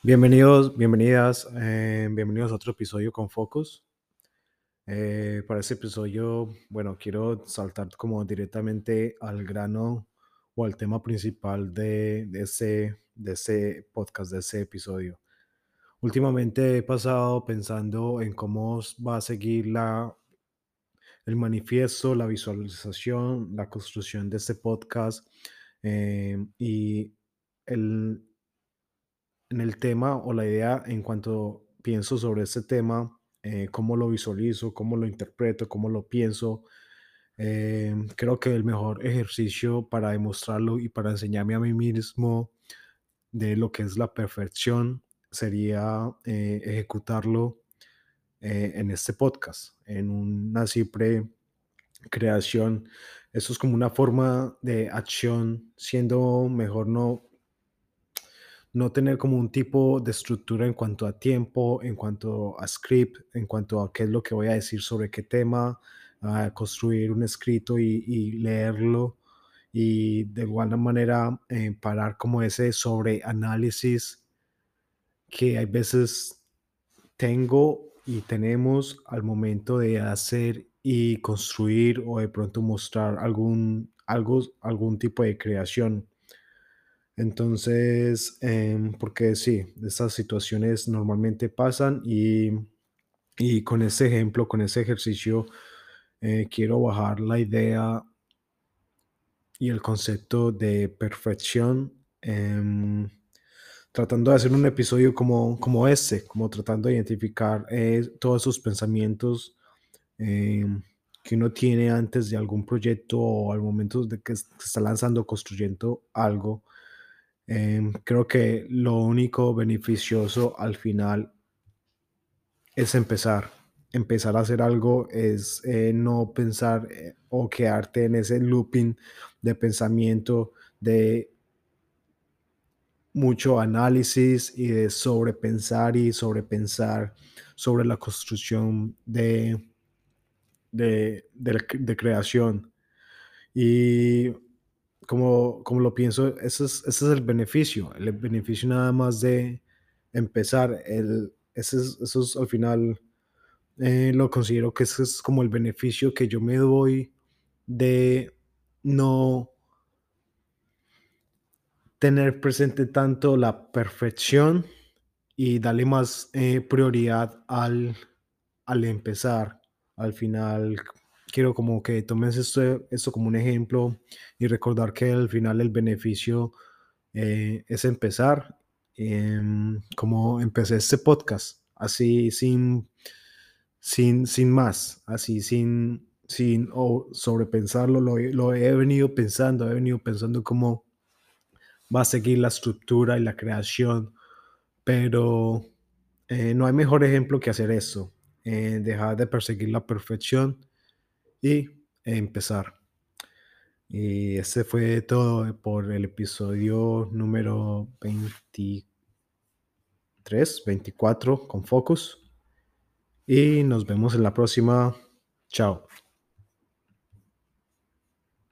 Bienvenidos, bienvenidas, eh, bienvenidos a otro episodio con Focus. Eh, para este episodio, bueno, quiero saltar como directamente al grano o al tema principal de, de, ese, de ese podcast, de ese episodio. Últimamente he pasado pensando en cómo va a seguir la, el manifiesto, la visualización, la construcción de este podcast eh, y el, en el tema o la idea en cuanto pienso sobre este tema, eh, cómo lo visualizo, cómo lo interpreto, cómo lo pienso. Eh, creo que el mejor ejercicio para demostrarlo y para enseñarme a mí mismo de lo que es la perfección sería eh, ejecutarlo en este podcast, en una simple creación. Eso es como una forma de acción, siendo mejor no no tener como un tipo de estructura en cuanto a tiempo, en cuanto a script, en cuanto a qué es lo que voy a decir sobre qué tema, a construir un escrito y, leerlo y de alguna manera eh, parar como ese sobreanálisis que hay veces tengo y tenemos al momento de hacer y construir o de pronto mostrar algún, algo, algún tipo de creación. Entonces, em, porque sí, estas situaciones normalmente pasan y, y con ese ejemplo, con ese ejercicio, eh, quiero bajar la idea y el concepto de perfección, em, tratando de hacer un episodio como, como este, como tratando de identificar eh, todos esos pensamientos em, que uno tiene antes de algún proyecto o al momento de que se está lanzando, construyendo algo Em, creo que lo único beneficioso al final es empezar. Empezar a hacer algo es eh, no pensar eh, o quedarte en ese looping de pensamiento, de mucho análisis y de sobrepensar y sobrepensar sobre la construcción de, de, de creación. Y como, como lo pienso, ese es, ese es el beneficio, el beneficio nada más de empezar, el, ese es, eso es al final, eh, lo considero que ese es como el beneficio que yo me doy de no tener presente tanto la perfección y darle más eh, prioridad al, al empezar. Al final, quiero como que tomes esto, esto como un ejemplo y recordar que al final el beneficio eh, es empezar, em, como empecé este podcast, así sin, sin, sin más, así sin, sin o sobrepensarlo, lo, lo he venido pensando, he venido pensando cómo va a seguir la estructura y la creación, pero eh, no hay mejor ejemplo que hacer eso, eh, dejar de perseguir la perfección y empezar. Y ese fue todo por el episodio número 23, 24 con Focus. Y nos vemos en la próxima. Chao.